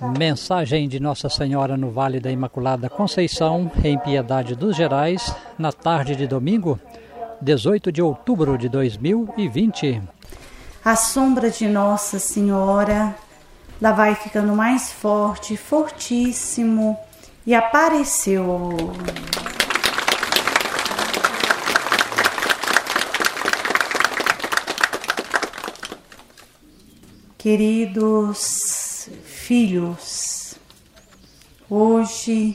Mensagem de Nossa Senhora no Vale da Imaculada Conceição, em Piedade dos Gerais, na tarde de domingo, 18 de outubro de 2020. A sombra de Nossa Senhora lá vai ficando mais forte, fortíssimo, e apareceu. Queridos filhos, hoje,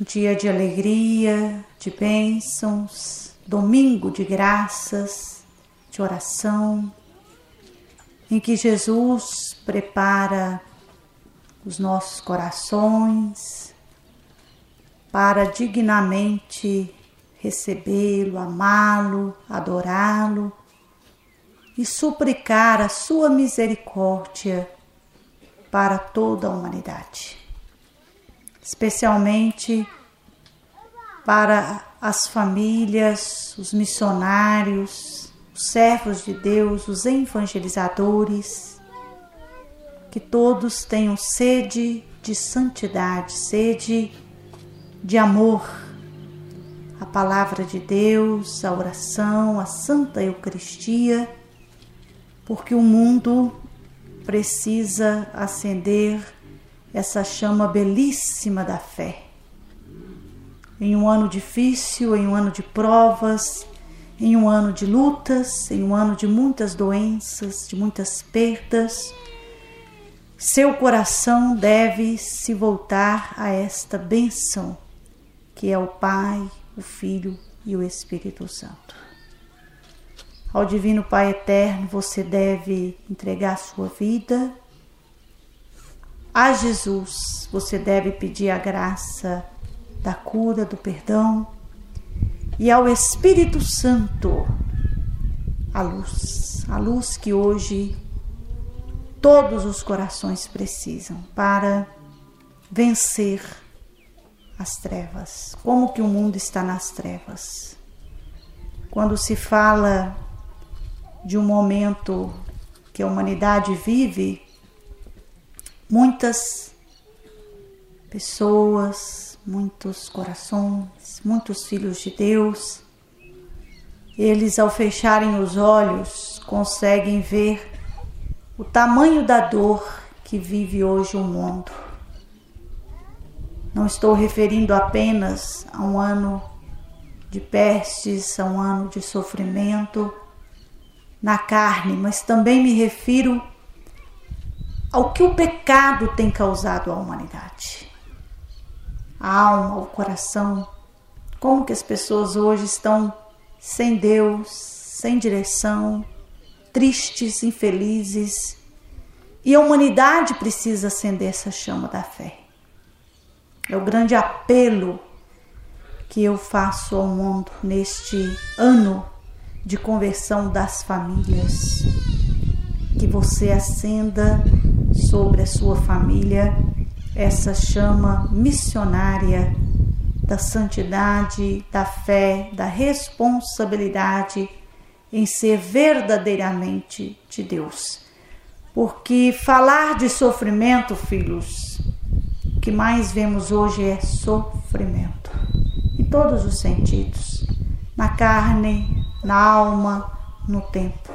dia de alegria, de bênçãos, domingo de graças, de oração, em que Jesus prepara os nossos corações para dignamente recebê-lo, amá-lo, adorá-lo e suplicar a sua misericórdia para toda a humanidade, especialmente para as famílias, os missionários, os servos de Deus, os evangelizadores, que todos tenham sede de santidade, sede de amor, a palavra de Deus, a oração, a Santa Eucaristia porque o mundo precisa acender essa chama belíssima da fé. Em um ano difícil, em um ano de provas, em um ano de lutas, em um ano de muitas doenças, de muitas perdas, seu coração deve se voltar a esta bênção que é o Pai, o Filho e o Espírito Santo. Ao Divino Pai Eterno, você deve entregar sua vida. A Jesus, você deve pedir a graça da cura, do perdão. E ao Espírito Santo, a luz, a luz que hoje todos os corações precisam para vencer as trevas. Como que o mundo está nas trevas? Quando se fala de um momento que a humanidade vive, muitas pessoas, muitos corações, muitos filhos de Deus, eles ao fecharem os olhos conseguem ver o tamanho da dor que vive hoje o mundo. Não estou referindo apenas a um ano de pestes, a um ano de sofrimento, na carne, mas também me refiro ao que o pecado tem causado à humanidade. A alma, o coração, como que as pessoas hoje estão sem Deus, sem direção, tristes, infelizes. E a humanidade precisa acender essa chama da fé. É o grande apelo que eu faço ao mundo neste ano de conversão das famílias. Que você acenda sobre a sua família essa chama missionária da santidade, da fé, da responsabilidade em ser verdadeiramente de Deus. Porque falar de sofrimento, filhos, o que mais vemos hoje é sofrimento, em todos os sentidos, na carne, na alma, no tempo.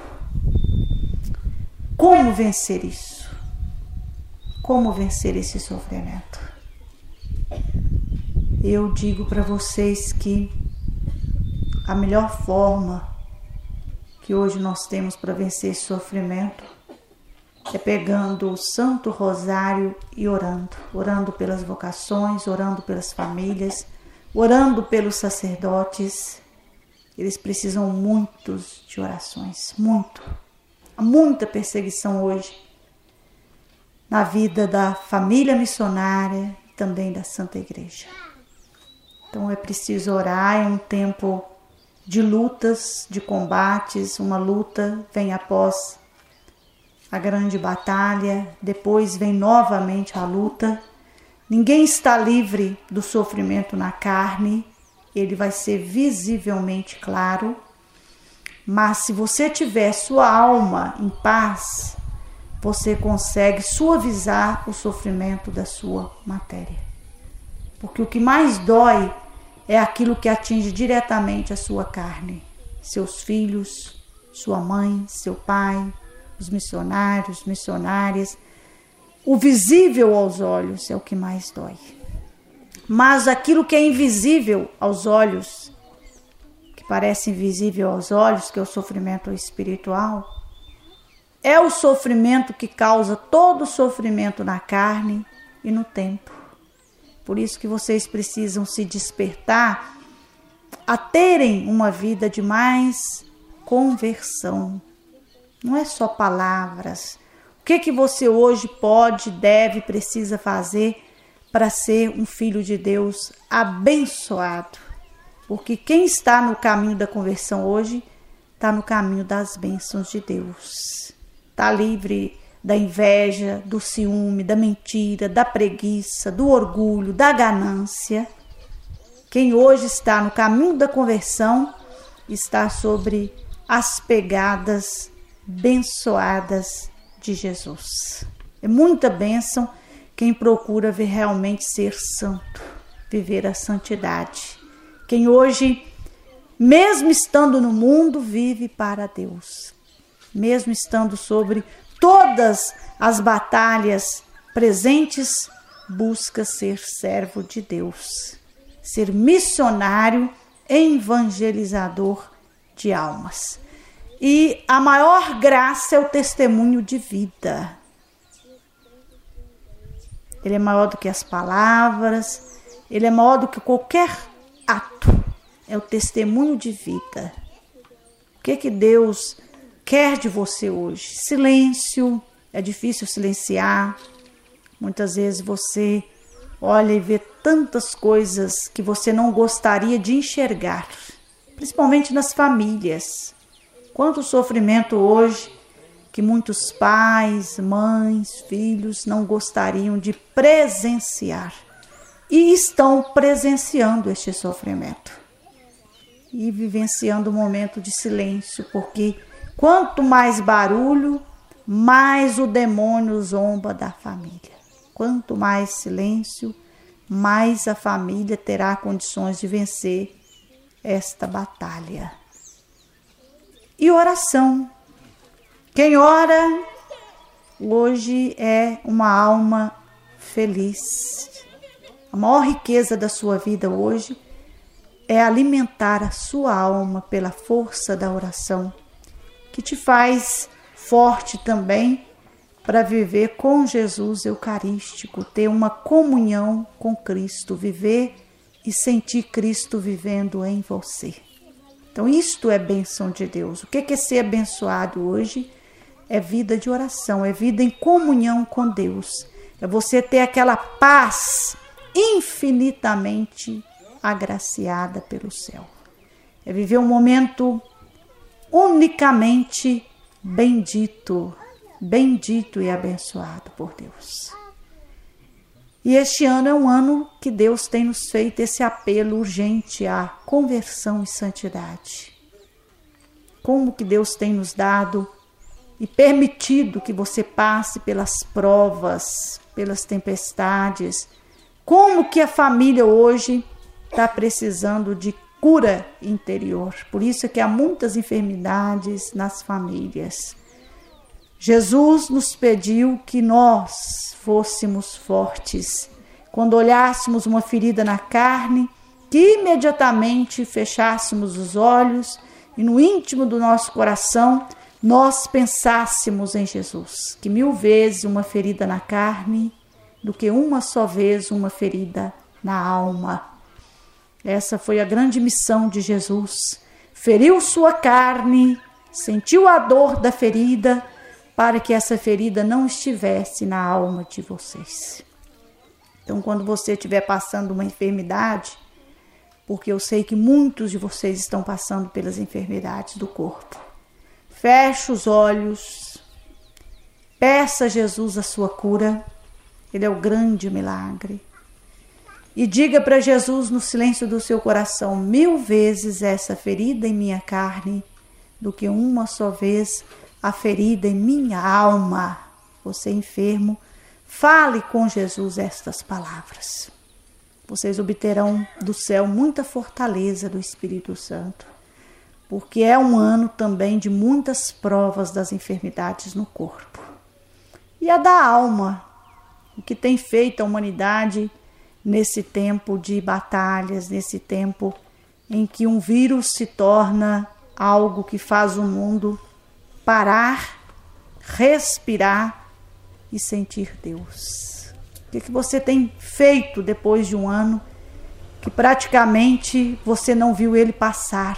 Como vencer isso? Como vencer esse sofrimento? Eu digo para vocês que a melhor forma que hoje nós temos para vencer esse sofrimento é pegando o Santo Rosário e orando, orando pelas vocações, orando pelas famílias, orando pelos sacerdotes, eles precisam muitos de orações, muito. Há muita perseguição hoje na vida da família missionária e também da Santa Igreja. Então é preciso orar, é um tempo de lutas, de combates, uma luta vem após a grande batalha, depois vem novamente a luta. Ninguém está livre do sofrimento na carne, ele vai ser visivelmente claro. Mas se você tiver sua alma em paz, você consegue suavizar o sofrimento da sua matéria. Porque o que mais dói é aquilo que atinge diretamente a sua carne, seus filhos, sua mãe, seu pai, os missionários, missionárias. O visível aos olhos é o que mais dói. Mas aquilo que é invisível aos olhos, que parece invisível aos olhos, que é o sofrimento espiritual, é o sofrimento que causa todo sofrimento na carne e no tempo. Por isso que vocês precisam se despertar a terem uma vida de mais conversão. Não é só palavras. O que que você hoje pode, deve, precisa fazer para ser um filho de Deus abençoado? Porque quem está no caminho da conversão hoje está no caminho das bênçãos de Deus. Está livre da inveja, do ciúme, da mentira, da preguiça, do orgulho, da ganância. Quem hoje está no caminho da conversão está sobre as pegadas bençoadas de Jesus. É muita bênção quem procura ver realmente ser santo, viver a santidade. Quem hoje, mesmo estando no mundo, vive para Deus. Mesmo estando sobre todas as batalhas presentes, busca ser servo de Deus, ser missionário, evangelizador de almas. E a maior graça é o testemunho de vida. Ele é maior do que as palavras, ele é maior do que qualquer ato. É o testemunho de vida. O que que Deus quer de você hoje? Silêncio, é difícil silenciar. Muitas vezes você olha e vê tantas coisas que você não gostaria de enxergar, principalmente nas famílias. Quanto sofrimento hoje que muitos pais, mães, filhos não gostariam de presenciar e estão presenciando este sofrimento e vivenciando um momento de silêncio, porque Quanto mais barulho, mais o demônio zomba da família. Quanto mais silêncio, mais a família terá condições de vencer esta batalha. E oração. Quem ora hoje é uma alma feliz. A maior riqueza da sua vida hoje é alimentar a sua alma pela força da oração que te faz forte também para viver com Jesus Eucarístico, ter uma comunhão com Cristo, viver e sentir Cristo vivendo em você. Então, isto é bênção de Deus. O que é ser abençoado hoje? É vida de oração, é vida em comunhão com Deus. É você ter aquela paz infinitamente agraciada pelo céu. É viver um momento unicamente bendito, bendito e abençoado por Deus. E este ano é um ano que Deus tem nos feito esse apelo urgente à conversão e santidade. Como que Deus tem nos dado e permitido que você passe pelas provas, pelas tempestades. Como que a família hoje está precisando de cura interior. Por isso é que há muitas enfermidades nas famílias. Jesus nos pediu que nós fôssemos fortes. Quando olhássemos uma ferida na carne, que imediatamente fechássemos os olhos e no íntimo do nosso coração nós pensássemos em Jesus, que mil vezes uma ferida na carne do que uma só vez uma ferida na alma. Essa foi a grande missão de Jesus. Feriu sua carne, sentiu a dor da ferida, para que essa ferida não estivesse na alma de vocês. Então, quando você estiver passando uma enfermidade, porque eu sei que muitos de vocês estão passando pelas enfermidades do corpo, feche os olhos, peça a Jesus a sua cura, Ele é o grande milagre e diga para Jesus no silêncio do seu coração mil vezes essa ferida em minha carne do que uma só vez a ferida em minha alma. você enfermo, fale com Jesus estas palavras. Vocês obterão do céu muita fortaleza do Espírito Santo, porque é um ano também de muitas provas das enfermidades no corpo. E a da alma, o que tem feito a humanidade nesse tempo de batalhas, nesse tempo em que um vírus se torna algo que faz o mundo parar, respirar e sentir Deus. O que, que você tem feito depois de um ano que praticamente você não viu ele passar?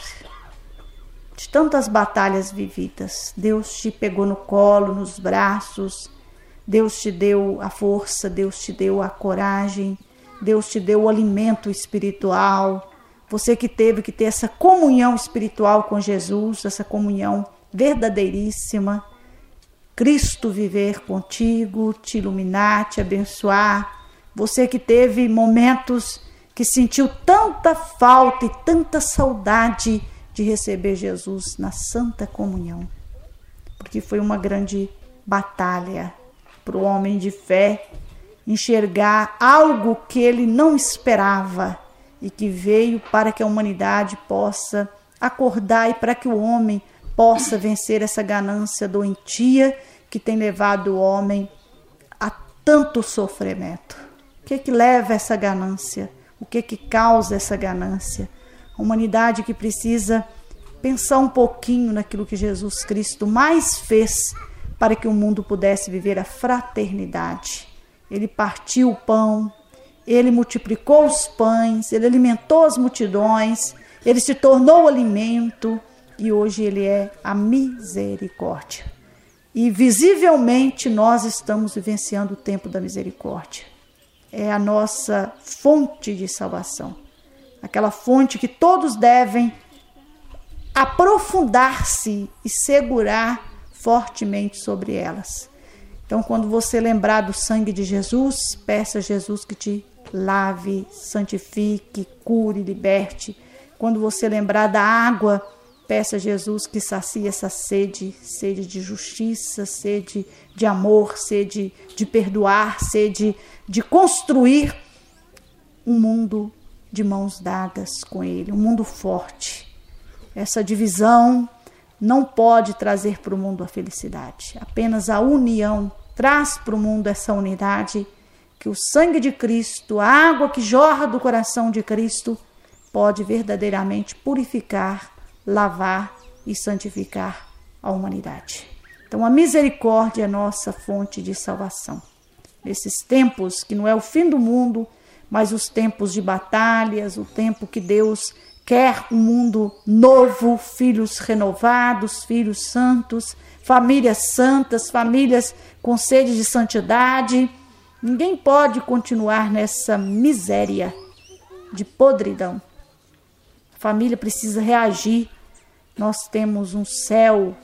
De tantas batalhas vividas, Deus te pegou no colo, nos braços, Deus te deu a força, Deus te deu a coragem, Deus te deu o alimento espiritual, você que teve que ter essa comunhão espiritual com Jesus, essa comunhão verdadeiríssima. Cristo viver contigo, te iluminar, te abençoar. Você que teve momentos que sentiu tanta falta e tanta saudade de receber Jesus na santa comunhão. Porque foi uma grande batalha para o homem de fé enxergar algo que ele não esperava e que veio para que a humanidade possa acordar e para que o homem possa vencer essa ganância doentia que tem levado o homem a tanto sofrimento. O que é que leva essa ganância? O que é que causa essa ganância? A humanidade que precisa pensar um pouquinho naquilo que Jesus Cristo mais fez para que o mundo pudesse viver a fraternidade. Ele partiu o pão, ele multiplicou os pães, ele alimentou as multidões, ele se tornou alimento e hoje ele é a misericórdia. E visivelmente nós estamos vivenciando o tempo da misericórdia. É a nossa fonte de salvação. Aquela fonte que todos devem aprofundar-se e segurar fortemente sobre elas. Então, quando você lembrar do sangue de Jesus, peça a Jesus que te lave, santifique, cure, liberte. Quando você lembrar da água, peça a Jesus que sacie essa sede, sede de justiça, sede de amor, sede de perdoar, sede de construir um mundo de mãos dadas com Ele, um mundo forte. Essa divisão não pode trazer para o mundo a felicidade, apenas a união traz para o mundo essa unidade que o sangue de Cristo, a água que jorra do coração de Cristo, pode verdadeiramente purificar, lavar e santificar a humanidade. Então, a misericórdia é nossa fonte de salvação. Nesses tempos que não é o fim do mundo, mas os tempos de batalhas, o tempo que Deus quer um mundo novo, filhos renovados, filhos santos, famílias santas, famílias com sede de santidade Ninguém pode continuar nessa miséria de podridão. A família precisa reagir. Nós temos um céu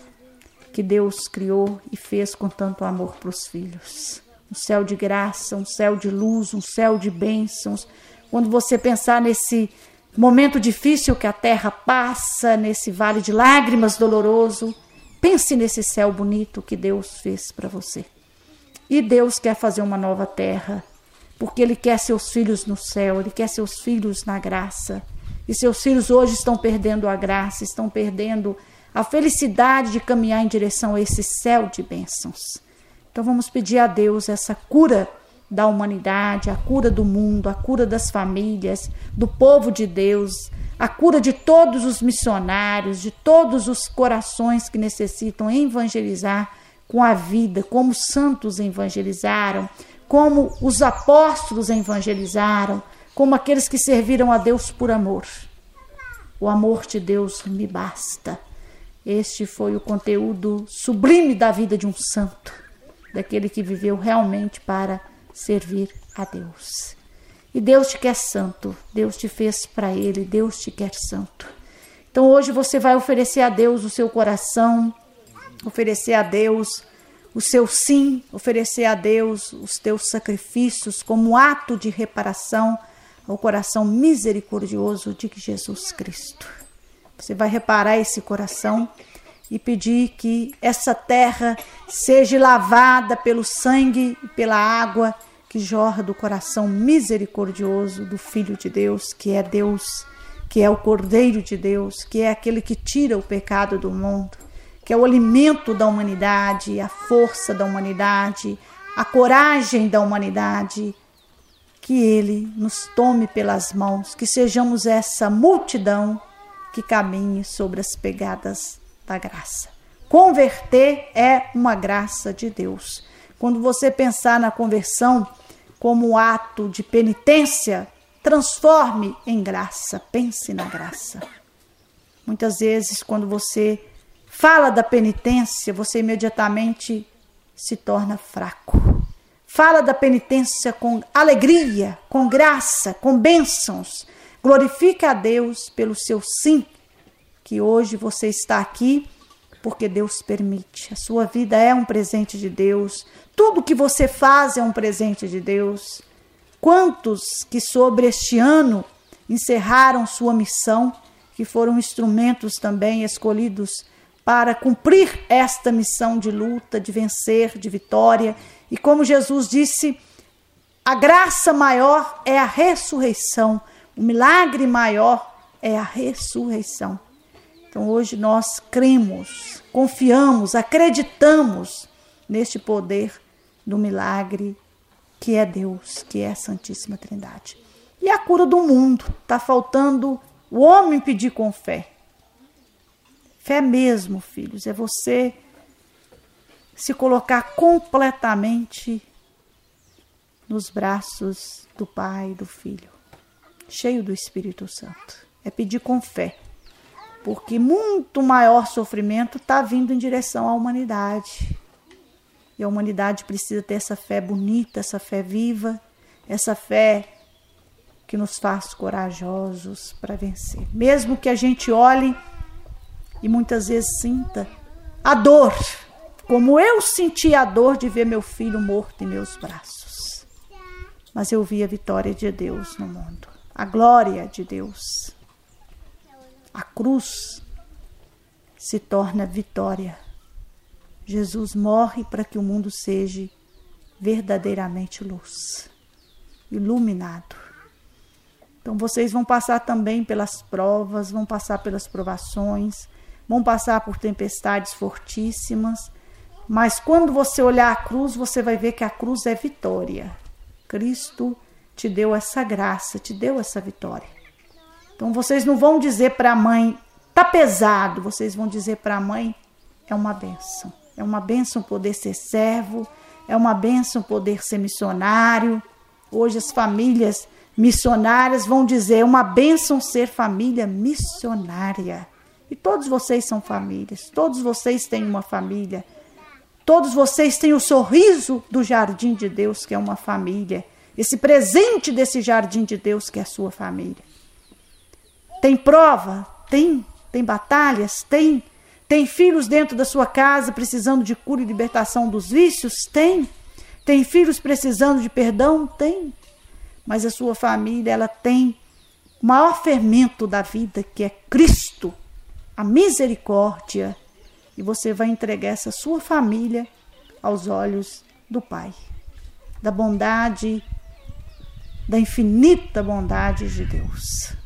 que Deus criou e fez com tanto amor para os filhos. Um céu de graça, um céu de luz, um céu de bênçãos. Quando você pensar nesse momento difícil que a terra passa, nesse vale de lágrimas doloroso, pense nesse céu bonito que Deus fez para você. E Deus quer fazer uma nova terra, porque Ele quer seus filhos no céu, Ele quer seus filhos na graça. E seus filhos hoje estão perdendo a graça, estão perdendo a felicidade de caminhar em direção a esse céu de bênçãos. Então vamos pedir a Deus essa cura da humanidade, a cura do mundo, a cura das famílias, do povo de Deus, a cura de todos os missionários, de todos os corações que necessitam evangelizar com a vida, como os santos evangelizaram, como os apóstolos evangelizaram, como aqueles que serviram a Deus por amor. O amor de Deus me basta. Este foi o conteúdo sublime da vida de um santo, daquele que viveu realmente para servir a Deus. E Deus te quer santo, Deus te fez para Ele, Deus te quer santo. Então hoje você vai oferecer a Deus o seu coração, oferecer a Deus o seu sim, oferecer a Deus os teus sacrifícios como ato de reparação ao coração misericordioso de Jesus Cristo. Você vai reparar esse coração e pedir que essa terra seja lavada pelo sangue e pela água que jorra do coração misericordioso do Filho de Deus, que é Deus, que é o Cordeiro de Deus, que é aquele que tira o pecado do mundo, que é o alimento da humanidade, a força da humanidade, a coragem da humanidade. Que Ele nos tome pelas mãos, que sejamos essa multidão que caminhe sobre as pegadas da graça. Converter é uma graça de Deus. Quando você pensar na conversão como ato de penitência, transforme em graça, pense na graça. Muitas vezes, quando você fala da penitência, você imediatamente se torna fraco. Fala da penitência com alegria, com graça, com bênçãos. Glorifica a Deus pelo seu sim que hoje você está aqui porque Deus permite. A sua vida é um presente de Deus. Tudo que você faz é um presente de Deus. Quantos que sobre este ano encerraram sua missão, que foram instrumentos também escolhidos para cumprir esta missão de luta, de vencer, de vitória. E como Jesus disse, a graça maior é a ressurreição, o milagre maior é a ressurreição. Então hoje nós cremos, confiamos, acreditamos neste poder do milagre que é Deus, que é a Santíssima Trindade. E a cura do mundo. Está faltando o homem pedir com fé. Fé mesmo, filhos, é você se colocar completamente nos braços do Pai e do Filho, cheio do Espírito Santo. É pedir com fé porque muito maior sofrimento está vindo em direção à humanidade. E a humanidade precisa ter essa fé bonita, essa fé viva, essa fé que nos faz corajosos para vencer. Mesmo que a gente olhe e muitas vezes sinta a dor, como eu senti a dor de ver meu filho morto em meus braços. Mas eu vi a vitória de Deus no mundo, a glória de Deus a cruz se torna vitória. Jesus morre para que o mundo seja verdadeiramente luz, iluminado. Então vocês vão passar também pelas provas, vão passar pelas provações, vão passar por tempestades fortíssimas, mas quando você olhar a cruz, você vai ver que a cruz é vitória. Cristo te deu essa graça, te deu essa vitória. Então vocês não vão dizer para a mãe, tá pesado, vocês vão dizer para a mãe, é uma benção. É uma benção poder ser servo, é uma benção poder ser missionário. Hoje as famílias missionárias vão dizer, é uma benção ser família missionária. E todos vocês são famílias, todos vocês têm uma família. Todos vocês têm o sorriso do jardim de Deus, que é uma família. Esse presente desse jardim de Deus, que é a sua família. Tem prova? Tem. Tem batalhas? Tem. Tem filhos dentro da sua casa precisando de cura e libertação dos vícios? Tem. Tem filhos precisando de perdão? Tem. Mas a sua família, ela tem o maior fermento da vida, que é Cristo, a misericórdia. E você vai entregar essa sua família aos olhos do Pai, da bondade, da infinita bondade de Deus.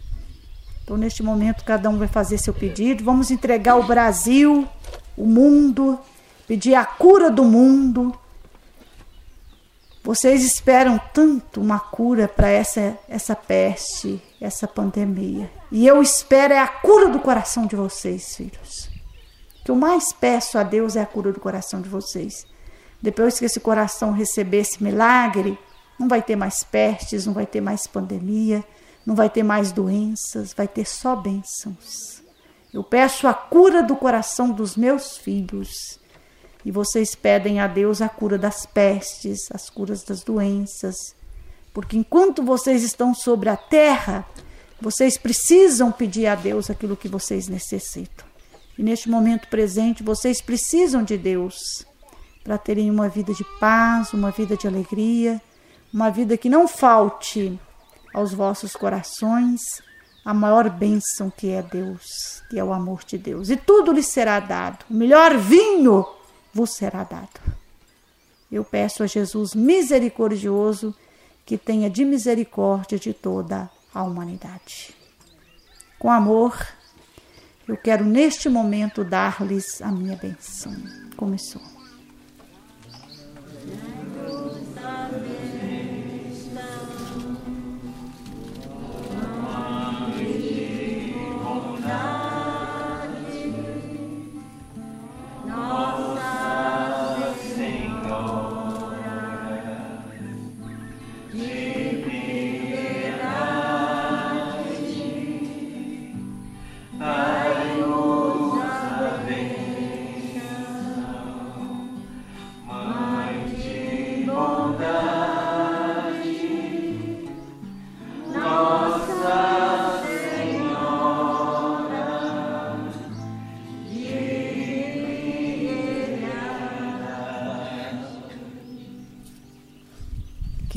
Então, neste momento, cada um vai fazer seu pedido. Vamos entregar o Brasil, o mundo, pedir a cura do mundo. Vocês esperam tanto uma cura para essa, essa peste, essa pandemia. E eu espero é a cura do coração de vocês, filhos. O que eu mais peço a Deus é a cura do coração de vocês. Depois que esse coração receber esse milagre, não vai ter mais pestes, não vai ter mais pandemia não vai ter mais doenças, vai ter só bênçãos. Eu peço a cura do coração dos meus filhos. E vocês pedem a Deus a cura das pestes, as curas das doenças. Porque enquanto vocês estão sobre a terra, vocês precisam pedir a Deus aquilo que vocês necessitam. E neste momento presente, vocês precisam de Deus para terem uma vida de paz, uma vida de alegria, uma vida que não falte aos vossos corações a maior bênção que é Deus, que é o amor de Deus. E tudo lhe será dado. O melhor vinho vos será dado. Eu peço a Jesus misericordioso que tenha de misericórdia de toda a humanidade. Com amor, eu quero neste momento dar-lhes a minha bênção. Começou.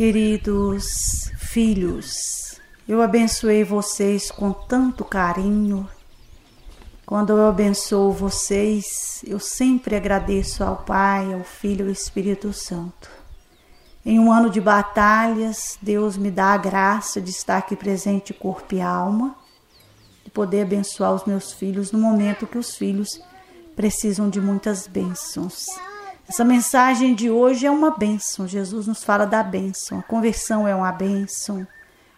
Queridos filhos, eu abençoei vocês com tanto carinho. Quando eu abençoo vocês, eu sempre agradeço ao Pai, ao Filho e ao Espírito Santo. Em um ano de batalhas, Deus me dá a graça de estar aqui presente, corpo e alma, de poder abençoar os meus filhos no momento que os filhos precisam de muitas bênçãos. Essa mensagem de hoje é uma bênção. Jesus nos fala da bênção. A conversão é uma bênção.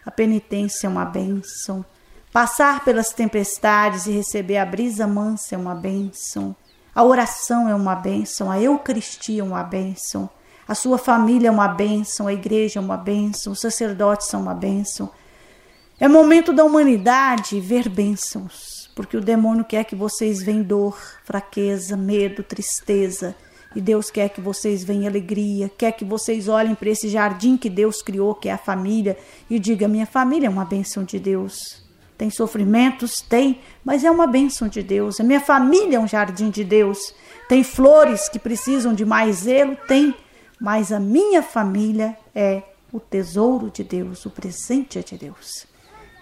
A penitência é uma bênção. Passar pelas tempestades e receber a brisa mansa é uma bênção. A oração é uma bênção. A Eucaristia é uma bênção. A sua família é uma bênção. A igreja é uma bênção. Os sacerdotes são uma bênção. É momento da humanidade ver bênçãos. Porque o demônio quer que vocês venham dor, fraqueza, medo, tristeza e Deus quer que vocês venham alegria, quer que vocês olhem para esse jardim que Deus criou, que é a família, e diga: minha família é uma bênção de Deus. Tem sofrimentos? Tem, mas é uma bênção de Deus. A minha família é um jardim de Deus. Tem flores que precisam de mais zelo? Tem, mas a minha família é o tesouro de Deus, o presente é de Deus.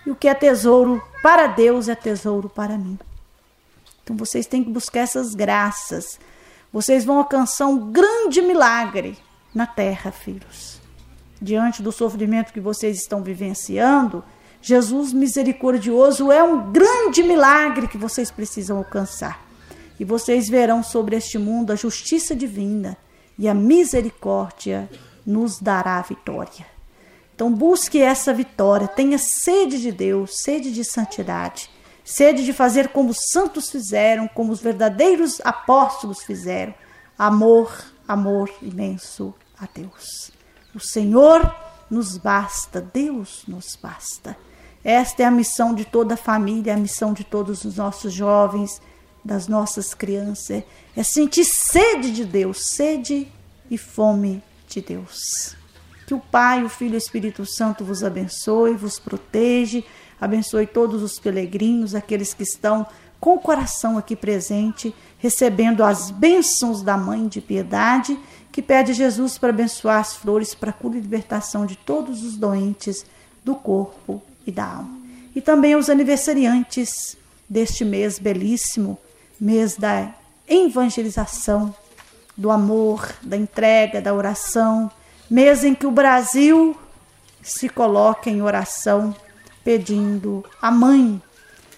E o que é tesouro para Deus é tesouro para mim. Então vocês têm que buscar essas graças vocês vão alcançar um grande milagre na terra, filhos. Diante do sofrimento que vocês estão vivenciando, Jesus misericordioso é um grande milagre que vocês precisam alcançar. E vocês verão sobre este mundo a justiça divina e a misericórdia nos dará a vitória. Então busque essa vitória, tenha sede de Deus, sede de santidade sede de fazer como os santos fizeram, como os verdadeiros apóstolos fizeram. Amor, amor imenso a Deus. O Senhor nos basta, Deus nos basta. Esta é a missão de toda a família, a missão de todos os nossos jovens, das nossas crianças. É sentir sede de Deus, sede e fome de Deus. Que o Pai, o Filho e o Espírito Santo vos abençoe, vos proteja Abençoe todos os peregrinos, aqueles que estão com o coração aqui presente, recebendo as bênçãos da Mãe de Piedade, que pede Jesus para abençoar as flores para a cura e libertação de todos os doentes do corpo e da alma. E também os aniversariantes deste mês belíssimo, mês da evangelização, do amor, da entrega, da oração, mês em que o Brasil se coloca em oração pedindo a Mãe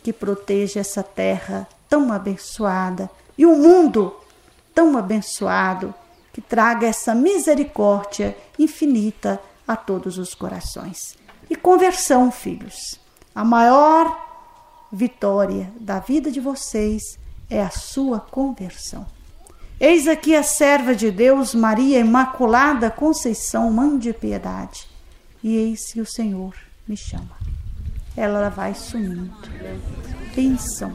que proteja essa terra tão abençoada e o mundo tão abençoado, que traga essa misericórdia infinita a todos os corações. E conversão, filhos. A maior vitória da vida de vocês é a sua conversão. Eis aqui a serva de Deus, Maria Imaculada Conceição, Mãe de Piedade. E eis que o Senhor me chama ela vai sumindo. Bênção,